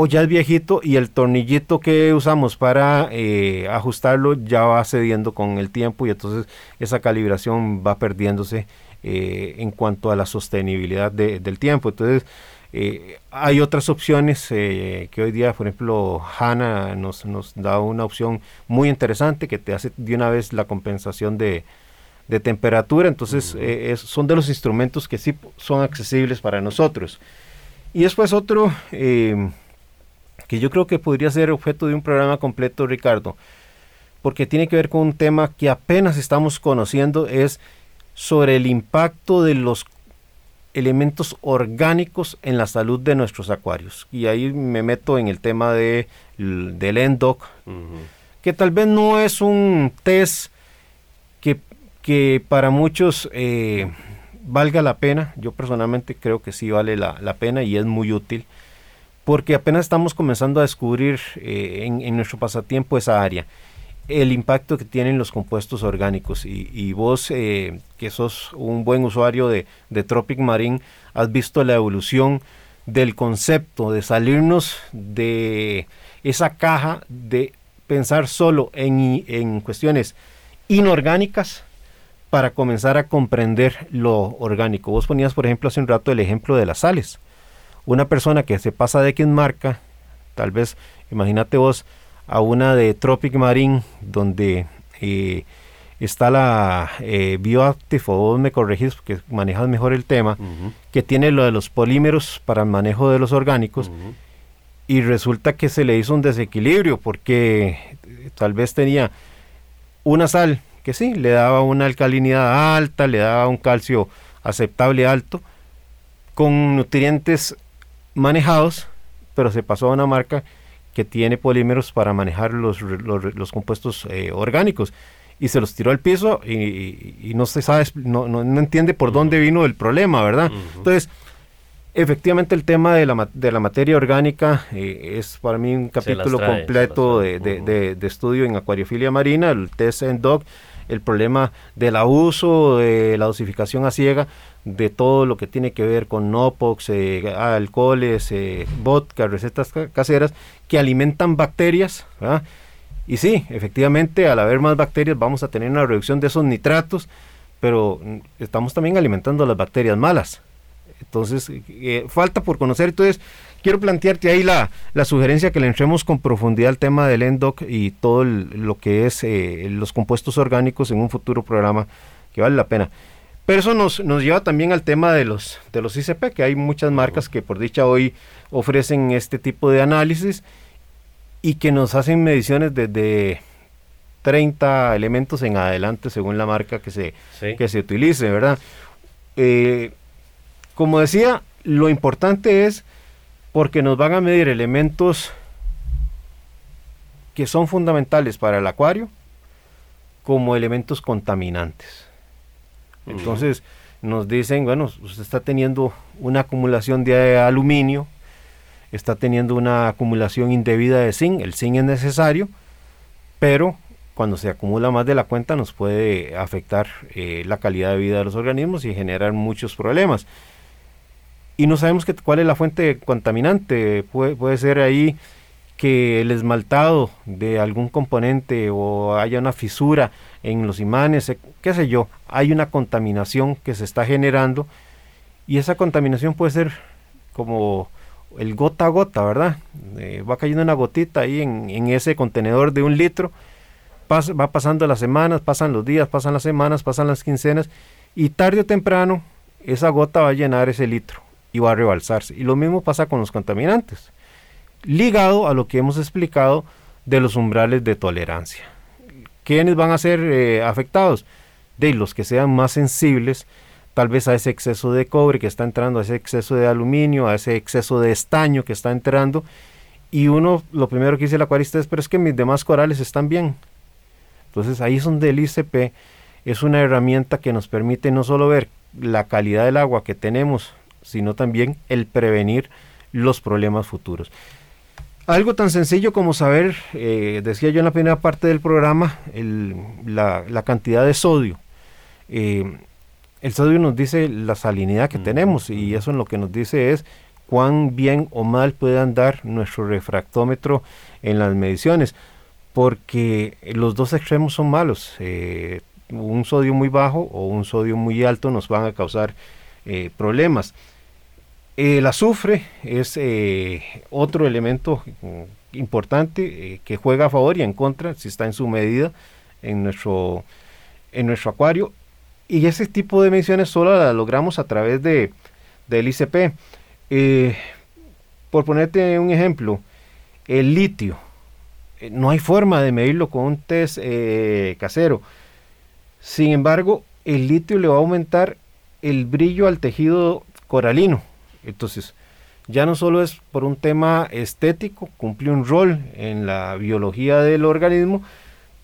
o ya es viejito y el tornillito que usamos para eh, ajustarlo ya va cediendo con el tiempo y entonces esa calibración va perdiéndose en cuanto a la sostenibilidad del tiempo. Entonces, hay otras opciones que hoy día, por ejemplo, HANA nos, nos da una opción muy interesante que te hace de una vez la compensación de, de temperatura, entonces eh, son de los instrumentos que sí son accesibles para nosotros. Y después otro que yo creo que podría ser objeto de un programa completo, Ricardo, porque tiene que ver con un tema que apenas estamos conociendo, es sobre el impacto de los elementos orgánicos en la salud de nuestros acuarios. Y ahí me meto en el tema de, del ENDOC, que tal vez no es un test que que para muchos eh, valga la pena. Yo personalmente creo que sí vale la, pena y es muy útil porque apenas estamos comenzando a descubrir eh, en, nuestro pasatiempo esa área, el impacto que tienen los compuestos orgánicos. Y, vos, eh, que sos un buen usuario de, de, Tropic Marine, has visto la evolución del concepto de salirnos de esa caja de pensar solo en, en cuestiones inorgánicas para comenzar a comprender lo orgánico. Vos ponías, por ejemplo, hace un rato el ejemplo de las sales. Una persona que se pasa de X marca, tal vez, imagínate vos, a una de Tropic Marine, donde eh, está la eh, Bioactive, o vos me corregís porque manejas mejor el tema, que tiene lo de los polímeros para el manejo de los orgánicos, y resulta que se le hizo un desequilibrio porque tal vez tenía una sal que sí, le daba una alcalinidad alta, le daba un calcio aceptable alto, con nutrientes manejados, pero se pasó a una marca que tiene polímeros para manejar los, los, compuestos eh, orgánicos. Y se los tiró al piso y, no se sabe, no, no, entiende por dónde vino el problema, ¿verdad? Entonces, efectivamente el tema de la, de la materia orgánica eh, es para mí un capítulo completo de, de, de, estudio en acuariofilia marina, el test en dog, el problema del abuso, de la dosificación a ciega, de todo lo que tiene que ver con Nopox, eh, alcoholes, eh, vodka, recetas caseras que alimentan bacterias. Y sí, efectivamente, al haber más bacterias vamos a tener una reducción de esos nitratos, pero mm, estamos también alimentando las bacterias malas. Entonces, eh, falta por conocer. Entonces, quiero plantearte ahí la, la, sugerencia que le entremos con profundidad al tema del ENDOC y todo lo que es eh, los compuestos orgánicos en un futuro programa que vale la pena. Pero eso nos, nos lleva también al tema de los, de los ICP, que hay muchas marcas que por dicha hoy ofrecen este tipo de análisis y que nos hacen mediciones desde 30 elementos en adelante según la marca que se, que se utilice, ¿verdad? Eh, como decía, lo importante es porque nos van a medir elementos que son fundamentales para el acuario como elementos contaminantes. Entonces nos dicen, bueno, usted está teniendo una acumulación de aluminio, está teniendo una acumulación indebida de zinc, el zinc es necesario, pero cuando se acumula más de la cuenta nos puede afectar eh, la calidad de vida de los organismos y generar muchos problemas. Y no sabemos que, cuál es la fuente contaminante, puede, puede ser ahí que el esmaltado de algún componente o haya una fisura en los imanes, eh, qué sé yo, hay una contaminación que se está generando y esa contaminación puede ser como el gota a gota, ¿verdad? Eh, va cayendo una gotita ahí en, ese contenedor de un litro, va pasando las semanas, pasan los días, pasan las semanas, pasan las quincenas, y tarde o temprano esa gota va a llenar ese litro y va a rebalsarse. Y lo mismo pasa con los contaminantes, ligado a lo que hemos explicado de los umbrales de tolerancia. ¿Quiénes van a ser eh, afectados? De los que sean más sensibles tal vez a ese exceso de cobre que está entrando, a ese exceso de aluminio, a ese exceso de estaño que está entrando. Y uno, lo primero que dice el acuarista es, pero es que mis demás corales están bien. Entonces ahí es donde el ICP es una herramienta que nos permite no solo ver la calidad del agua que tenemos, sino también el prevenir los problemas futuros. Algo tan sencillo como saber, eh, decía yo en la primera parte del programa, la, cantidad de sodio. Eh, el sodio nos dice la salinidad que tenemos y eso lo que nos dice es cuán bien o mal puede andar nuestro refractómetro en las mediciones, porque los dos extremos son malos. Eh, un sodio muy bajo o un sodio muy alto nos van a causar eh, problemas. El azufre es eh, otro elemento importante que juega a favor y en contra si está en su medida en nuestro, en nuestro acuario y ese tipo de mediciones solo las logramos a través de, del ICP. Eh, por ponerte un ejemplo, el litio. Eh, no hay forma de medirlo con un test eh, casero. Sin embargo, el litio le va a aumentar el brillo al tejido coralino. Entonces, ya no solo es por un tema estético, cumple un rol en la biología del organismo,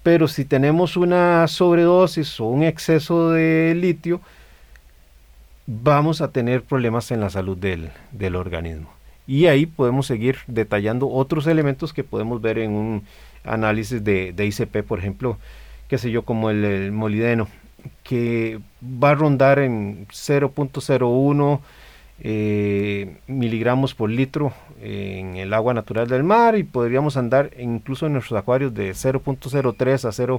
pero si tenemos una sobredosis o un exceso de litio, vamos a tener problemas en la salud del, organismo. Y ahí podemos seguir detallando otros elementos que podemos ver en un análisis de, ICP, por ejemplo, qué sé yo, como el molideno, que va a rondar en 0.01 eh, miligramos por litro en el agua natural del mar y podríamos andar incluso en nuestros acuarios de 0.03 a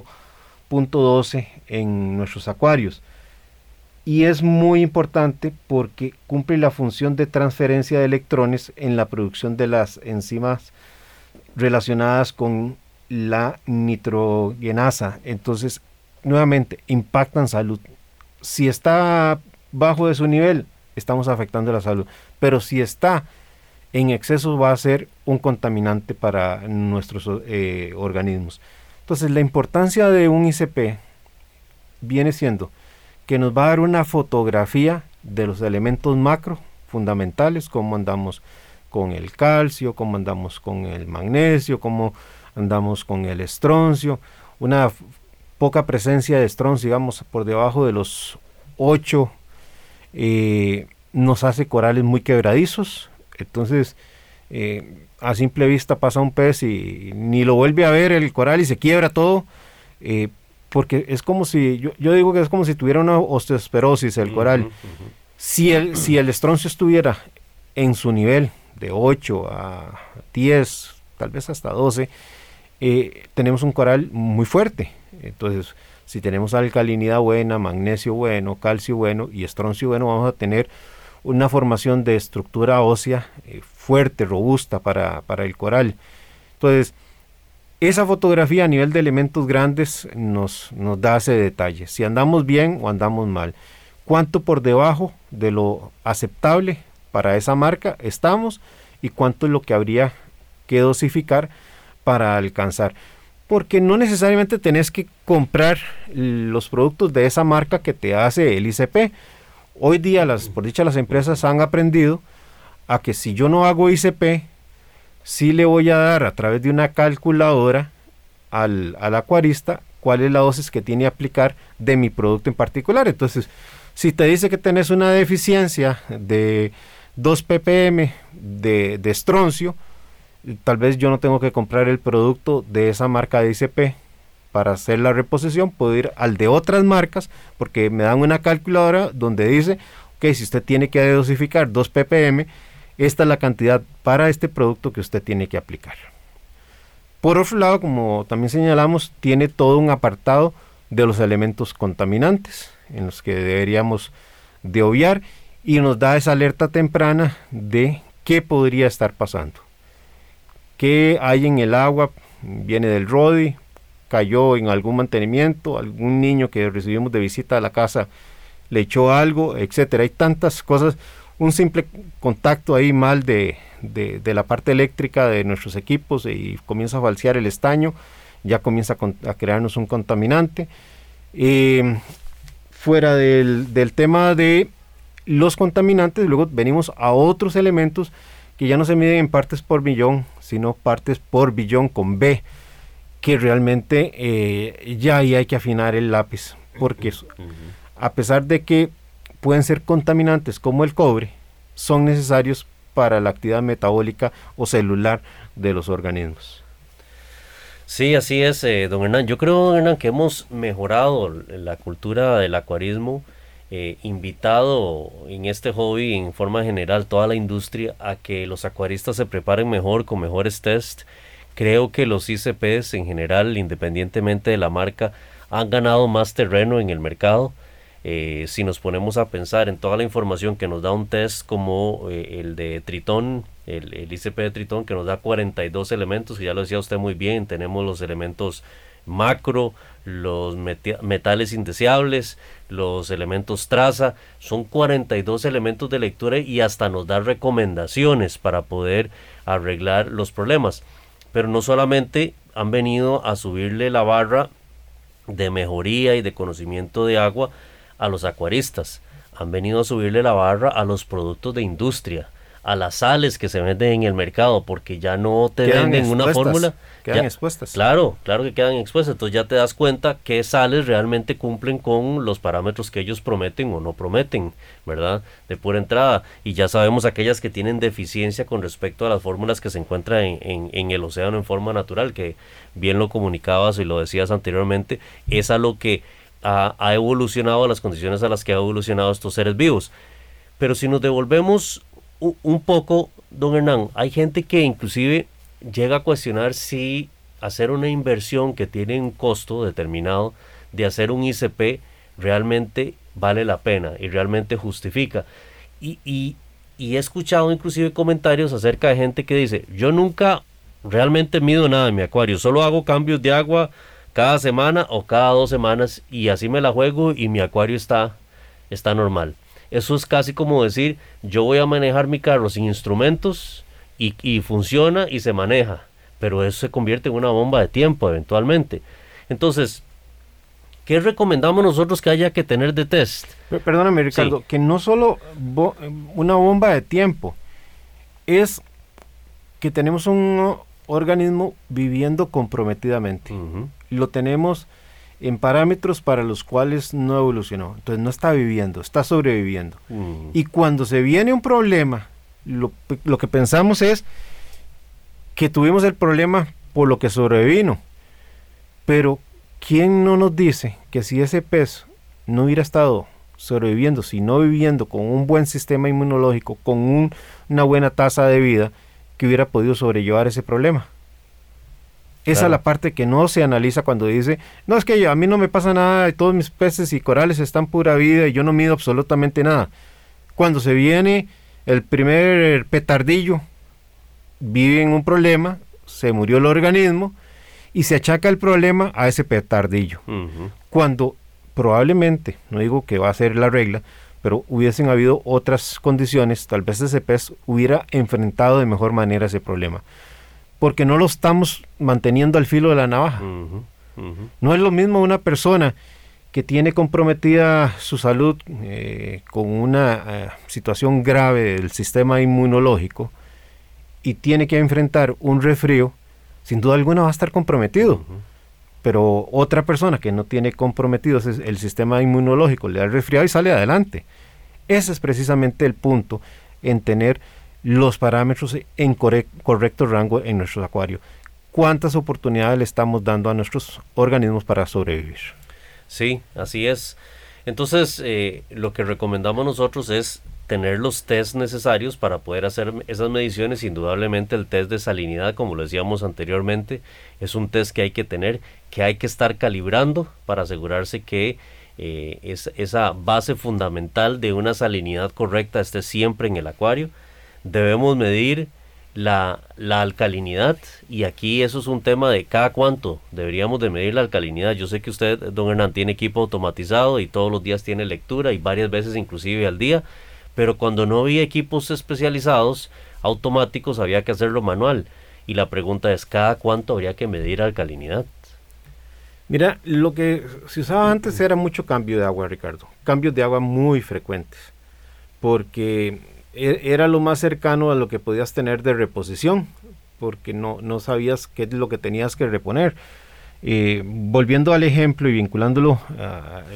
0.12 en nuestros acuarios. Y es muy importante porque cumple la función de transferencia de electrones en la producción de las enzimas relacionadas con la nitrogenasa. Entonces, nuevamente, impactan salud. Si está bajo de su nivel, estamos afectando la salud. Pero si está en exceso va a ser un contaminante para nuestros eh, organismos. Entonces la importancia de un ICP viene siendo que nos va a dar una fotografía de los elementos macro fundamentales, cómo andamos con el calcio, cómo andamos con el magnesio, cómo andamos con el estroncio, una poca presencia de estroncio, digamos, por debajo de los 8, eh, nos hace corales muy quebradizos, entonces eh, a simple vista pasa un pez y ni lo vuelve a ver el coral y se quiebra todo, eh, porque es como si, yo, yo, digo que es como si tuviera una osteosperosis el coral. Si, el, si el estroncio estuviera en su nivel, de 8 a 10, tal vez hasta 12, eh, tenemos un coral muy fuerte. Entonces, si tenemos alcalinidad buena, magnesio bueno, calcio bueno y estroncio bueno, vamos a tener una formación de estructura ósea eh, fuerte, robusta para, para, el coral. Entonces, esa fotografía a nivel de elementos grandes nos, nos da ese detalle, si andamos bien o andamos mal. Cuánto por debajo de lo aceptable para esa marca estamos y cuánto es lo que habría que dosificar para alcanzar. Porque no necesariamente tenés que comprar los productos de esa marca que te hace el ICP. Hoy día, las, por dicha, las empresas han aprendido a que si yo no hago ICP, sí le voy a dar a través de una calculadora al, al acuarista cuál es la dosis que tiene que aplicar de mi producto en particular. Entonces, si te dice que tenés una deficiencia de 2 ppm de, estroncio, tal vez yo no tengo que comprar el producto de esa marca de ICP para hacer la reposición, puedo ir al de otras marcas porque me dan una calculadora donde dice, ok, si usted tiene que dosificar 2 ppm, esta es la cantidad para este producto que usted tiene que aplicar. Por otro lado, como también señalamos, tiene todo un apartado de los elementos contaminantes en los que deberíamos de obviar y nos da esa alerta temprana de qué podría estar pasando. ¿Qué hay en el agua? Viene del RODI, cayó en algún mantenimiento, algún niño que recibimos de visita a la casa le echó algo, etcétera. Hay tantas cosas, un simple contacto ahí mal de, la parte eléctrica de nuestros equipos y comienza a falsear el estaño, ya comienza a, crearnos un contaminante. Eh, fuera del, del tema de los contaminantes, luego venimos a otros elementos que ya no se miden en partes por millón, sino partes por billón con B, que realmente eh, ya ahí hay que afinar el lápiz, porque a pesar de que pueden ser contaminantes como el cobre, son necesarios para la actividad metabólica o celular de los organismos. Sí, así es, eh, don Hernán. Yo creo, don Hernán, que hemos mejorado la cultura del acuarismo eh, invitado en este hobby en forma general toda la industria a que los acuaristas se preparen mejor con mejores test. Creo que los ICPs en general, independientemente de la marca, han ganado más terreno en el mercado. Eh, si nos ponemos a pensar en toda la información que nos da un test como eh, el de Tritón, el, el, ICP de Tritón, que nos da 42 elementos, y ya lo decía usted muy bien, tenemos los elementos macro, los metales indeseables, los elementos traza, son 42 elementos de lectura y hasta nos da recomendaciones para poder arreglar los problemas. Pero no solamente han venido a subirle la barra de mejoría y de conocimiento de agua a los acuaristas, han venido a subirle la barra a los productos de industria a las sales que se venden en el mercado, porque ya no te venden una fórmula. Quedan expuestas. Claro, claro que quedan expuestas. Entonces ya te das cuenta qué sales realmente cumplen con los parámetros que ellos prometen o no prometen, ¿verdad? De pura entrada. Y ya sabemos aquellas que tienen deficiencia con respecto a las fórmulas que se encuentran en, en, el océano en forma natural, que bien lo comunicabas y lo decías anteriormente, es a lo que ha, ha evolucionado, a las condiciones a las que ha evolucionado estos seres vivos. Pero si nos devolvemos un poco, don Hernán, hay gente que inclusive llega a cuestionar si hacer una inversión que tiene un costo determinado de hacer un ICP realmente vale la pena y realmente justifica. Y, he escuchado inclusive comentarios acerca de gente que dice, yo nunca realmente mido nada en mi acuario, solo hago cambios de agua cada semana o cada dos semanas y así me la juego y mi acuario está, está normal. Eso es casi como decir, yo voy a manejar mi carro sin instrumentos y, funciona y se maneja, pero eso se convierte en una bomba de tiempo eventualmente. Entonces, ¿qué recomendamos nosotros que haya que tener de test? Perdóname, Ricardo, que no solo una bomba de tiempo, es que tenemos un organismo viviendo comprometidamente. Lo tenemos en parámetros para los cuales no evolucionó. Entonces no está viviendo, está sobreviviendo. Y cuando se viene un problema, lo, lo, que pensamos es que tuvimos el problema por lo que sobrevino. Pero ¿quién no nos dice que si ese pez no hubiera estado sobreviviendo, sino viviendo con un buen sistema inmunológico, con una buena tasa de vida, que hubiera podido sobrellevar ese problema? Esa es la parte que no se analiza cuando dice, no es que a mí no me pasa nada, y todos mis peces y corales están pura vida y yo no mido absolutamente nada. Cuando se viene el primer petardillo, vive en un problema, se murió el organismo y se achaca el problema a ese petardillo. Cuando probablemente, no digo que va a ser la regla, pero hubiesen habido otras condiciones, tal vez ese pez hubiera enfrentado de mejor manera ese problema porque no lo estamos manteniendo al filo de la navaja. No es lo mismo una persona que tiene comprometida su salud eh, con una eh, situación grave del sistema inmunológico y tiene que enfrentar un resfrío, sin duda alguna va a estar comprometido. Pero otra persona que no tiene comprometido el sistema inmunológico le da el resfriado y sale adelante. Ese es precisamente el punto en tener los parámetros en correcto rango en nuestro acuario. ¿Cuántas oportunidades le estamos dando a nuestros organismos para sobrevivir? Sí, así es. Entonces, eh, lo que recomendamos nosotros es tener los test necesarios para poder hacer esas mediciones. Indudablemente el test de salinidad, como lo decíamos anteriormente, es un test que hay que tener, que hay que estar calibrando para asegurarse que eh, esa base fundamental de una salinidad correcta esté siempre en el acuario debemos medir la, alcalinidad y aquí eso es un tema de cada cuánto deberíamos de medir la alcalinidad. Yo sé que usted, don Hernán, tiene equipo automatizado y todos los días tiene lectura y varias veces inclusive al día, pero cuando no había equipos especializados automáticos había que hacerlo manual. Y la pregunta es, ¿cada cuánto habría que medir alcalinidad? Mira, lo que se usaba antes era mucho cambio de agua, Ricardo. Cambios de agua muy frecuentes. Porque era lo más cercano a lo que podías tener de reposición, porque no, no sabías qué es lo que tenías que reponer. Volviendo al ejemplo y vinculándolo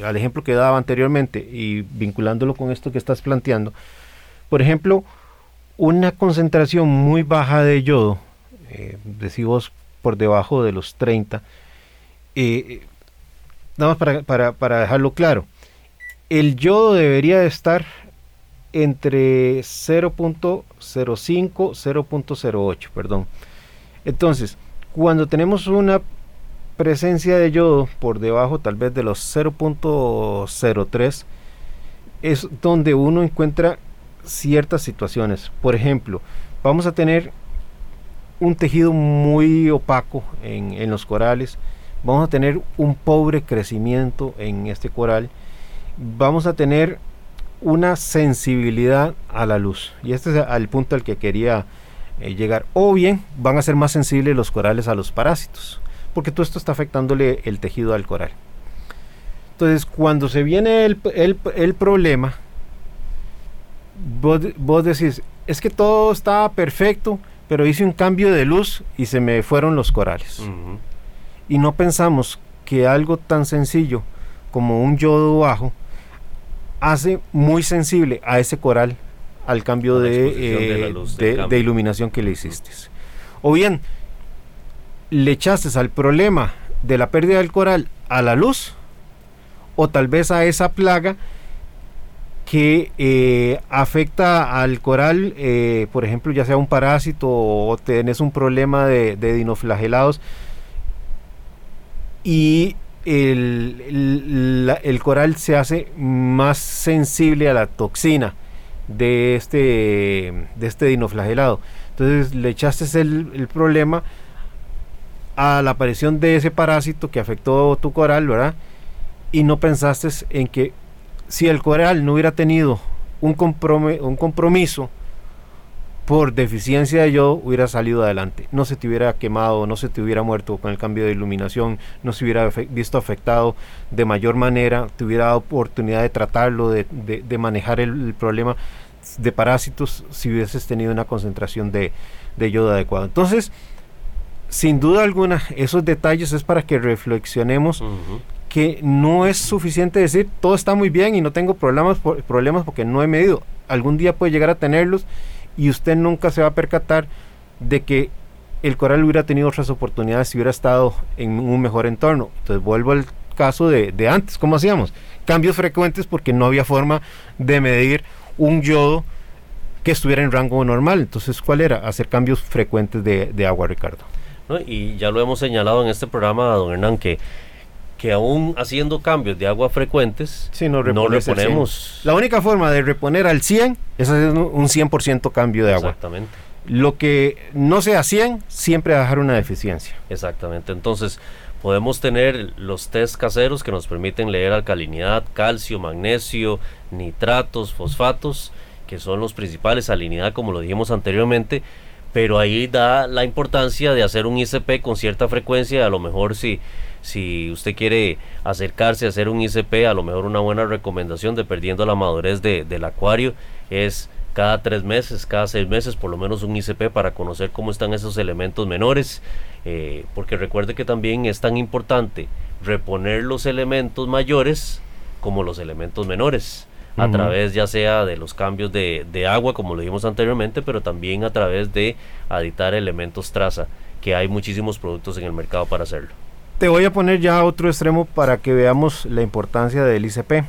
al ejemplo que daba anteriormente y vinculándolo con esto que estás planteando, por ejemplo, una concentración muy baja de yodo, eh, decimos por debajo de los 30, eh, nada para, para, para dejarlo claro, el yodo debería estar entre 0.05, 0.08, perdón. Entonces, cuando tenemos una presencia de yodo por debajo tal vez de los 0.03, es donde uno encuentra ciertas situaciones. Por ejemplo, vamos a tener un tejido muy opaco en, en los corales, vamos a tener un pobre crecimiento en este coral, vamos a tener una sensibilidad a la luz. Y este es el punto al que quería eh, llegar. O bien van a ser más sensibles los corales a los parásitos, porque todo esto está afectándole el tejido al coral. Entonces, cuando se viene el, el, problema, vos, decís, es que todo estaba perfecto, pero hice un cambio de luz y se me fueron los corales. Y no pensamos que algo tan sencillo como un yodo bajo hace muy sensible a ese coral al cambio de, eh, de, iluminación que le hiciste. O bien, le echaste al problema de la pérdida del coral a la luz, o tal vez a esa plaga que eh, afecta al coral, eh, por ejemplo, ya sea un parásito o tenés un problema de, de dinoflagelados, y el, el, coral se hace más sensible a la toxina de este, de este dinoflagelado. Entonces le echaste el, el, problema a la aparición de ese parásito que afectó tu coral, ¿verdad? Y no pensaste en que si el coral no hubiera tenido un, un compromiso por deficiencia de yodo hubiera salido adelante. No se te hubiera quemado, no se te hubiera muerto con el cambio de iluminación, no se hubiera visto afectado de mayor manera, te hubiera dado oportunidad de tratarlo, de, manejar el, problema de parásitos si hubieses tenido una concentración de, yodo adecuada. Entonces, sin duda alguna, esos detalles es para que reflexionemos que no es suficiente decir todo está muy bien y no tengo problemas, problemas porque no he medido. Algún día puede llegar a tenerlos y usted nunca se va a percatar de que el coral hubiera tenido otras oportunidades si hubiera estado en un mejor entorno. Entonces vuelvo al caso de, antes, ¿cómo hacíamos? Cambios frecuentes porque no había forma de medir un yodo que estuviera en rango normal. Entonces, ¿cuál era? Hacer cambios frecuentes de, agua, Ricardo. Y ya lo hemos señalado en este programa, don Hernán, que que aún haciendo cambios de agua frecuentes, no, reponemos. La única forma de reponer al 100 es hacer un 100% cambio de agua. Exactamente. Lo que no sea 100, siempre va a dejar una deficiencia. Exactamente. Entonces, podemos tener los test caseros que nos permiten leer alcalinidad, calcio, magnesio, nitratos, fosfatos, que son los principales, salinidad, como lo dijimos anteriormente, pero ahí da la importancia de hacer un ICP con cierta frecuencia, a lo mejor si si usted quiere acercarse a hacer un ICP, a lo mejor una buena recomendación dependiendo la madurez del acuario es cada tres meses, cada seis meses, por lo menos un ICP para conocer cómo están esos elementos menores, eh, porque recuerde que también es tan importante reponer los elementos mayores como los elementos menores a través ya sea de los cambios de, de, agua, como lo dijimos anteriormente, pero también a través de aditar elementos traza, que hay muchísimos productos en el mercado para hacerlo. Te voy a poner ya otro extremo para que veamos la importancia del ICP.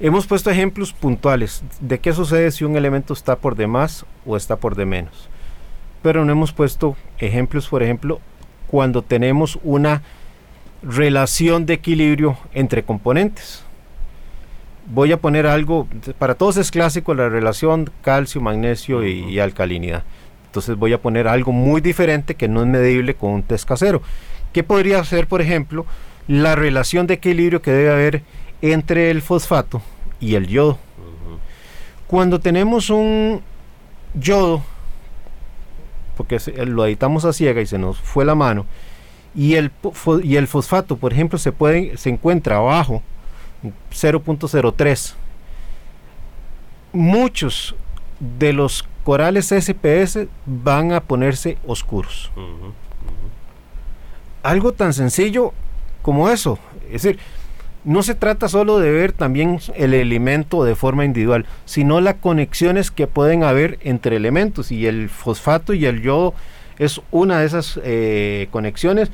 Hemos puesto ejemplos puntuales de qué sucede si un elemento está por de más o está por de menos. Pero no hemos puesto ejemplos, por ejemplo, cuando tenemos una relación de equilibrio entre componentes. Voy a poner algo, para todos es clásico la relación calcio, magnesio y, y alcalinidad. Entonces voy a poner algo muy diferente que no es medible con un test casero. ¿Qué podría ser, por ejemplo, la relación de equilibrio que debe haber entre el fosfato y el yodo? Cuando tenemos un yodo, porque lo editamos a ciega y se nos fue la mano, y el, y el fosfato, por ejemplo, se, puede, se encuentra abajo, 0.03, muchos de los corales SPS van a ponerse oscuros algo tan sencillo como eso. Es decir, no se trata solo de ver también el elemento de forma individual, sino las conexiones que pueden haber entre elementos y el fosfato y el yodo es una de esas eh, conexiones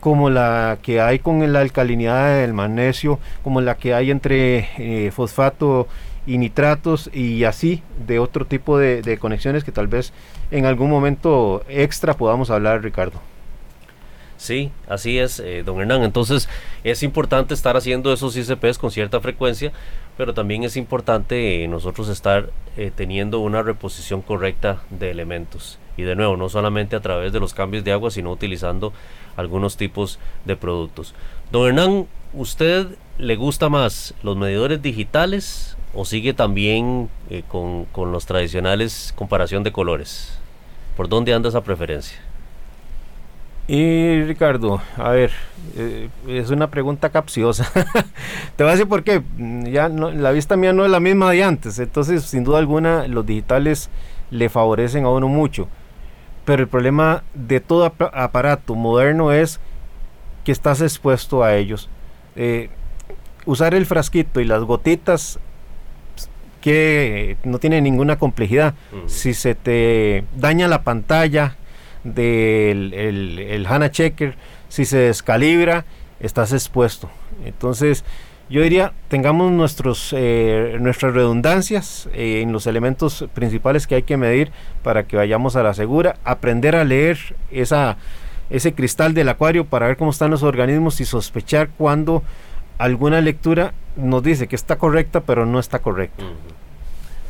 como la que hay con la alcalinidad del magnesio, como la que hay entre eh, fosfato y nitratos y así de otro tipo de conexiones que tal vez en algún momento extra podamos hablar, Ricardo. Sí, así es, eh, don Hernán. Entonces es importante estar haciendo esos ICPs con cierta frecuencia, pero también es importante eh, nosotros estar eh, teniendo una reposición correcta de elementos. Y de nuevo, no solamente a través de los cambios de agua, sino utilizando algunos tipos de productos. Don Hernán, ¿usted le gusta más los medidores digitales o sigue también con, con los tradicionales comparación de colores? ¿Por dónde anda esa preferencia? Y Ricardo, a ver, eh, es una pregunta capciosa. <laughs> Te voy a decir por qué. Ya no, la vista mía no es la misma de antes, entonces sin duda alguna los digitales le favorecen a uno mucho. Pero el problema de todo aparato moderno es que estás expuesto a ellos. Eh, usar el frasquito y las gotitas que no tiene ninguna complejidad. Si se te daña la pantalla, del el, HANA Checker, si se descalibra, estás expuesto. Entonces, yo diría, tengamos nuestros, eh, nuestras redundancias eh, en los elementos principales que hay que medir para que vayamos a la segura, aprender a leer esa, ese cristal del acuario para ver cómo están los organismos y sospechar cuando alguna lectura nos dice que está correcta pero no está correcta.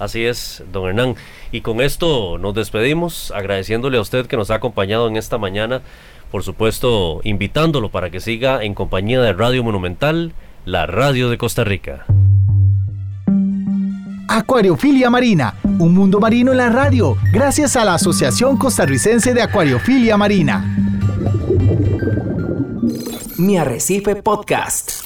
Así es, don Hernán. Y con esto nos despedimos, agradeciéndole a usted que nos ha acompañado en esta mañana, por supuesto, invitándolo para que siga en compañía de Radio Monumental, la radio de Costa Rica. Acuariofilia Marina, un mundo marino en la radio, gracias a la Asociación Costarricense de Acuariofilia Marina. Mi Arrecife Podcast.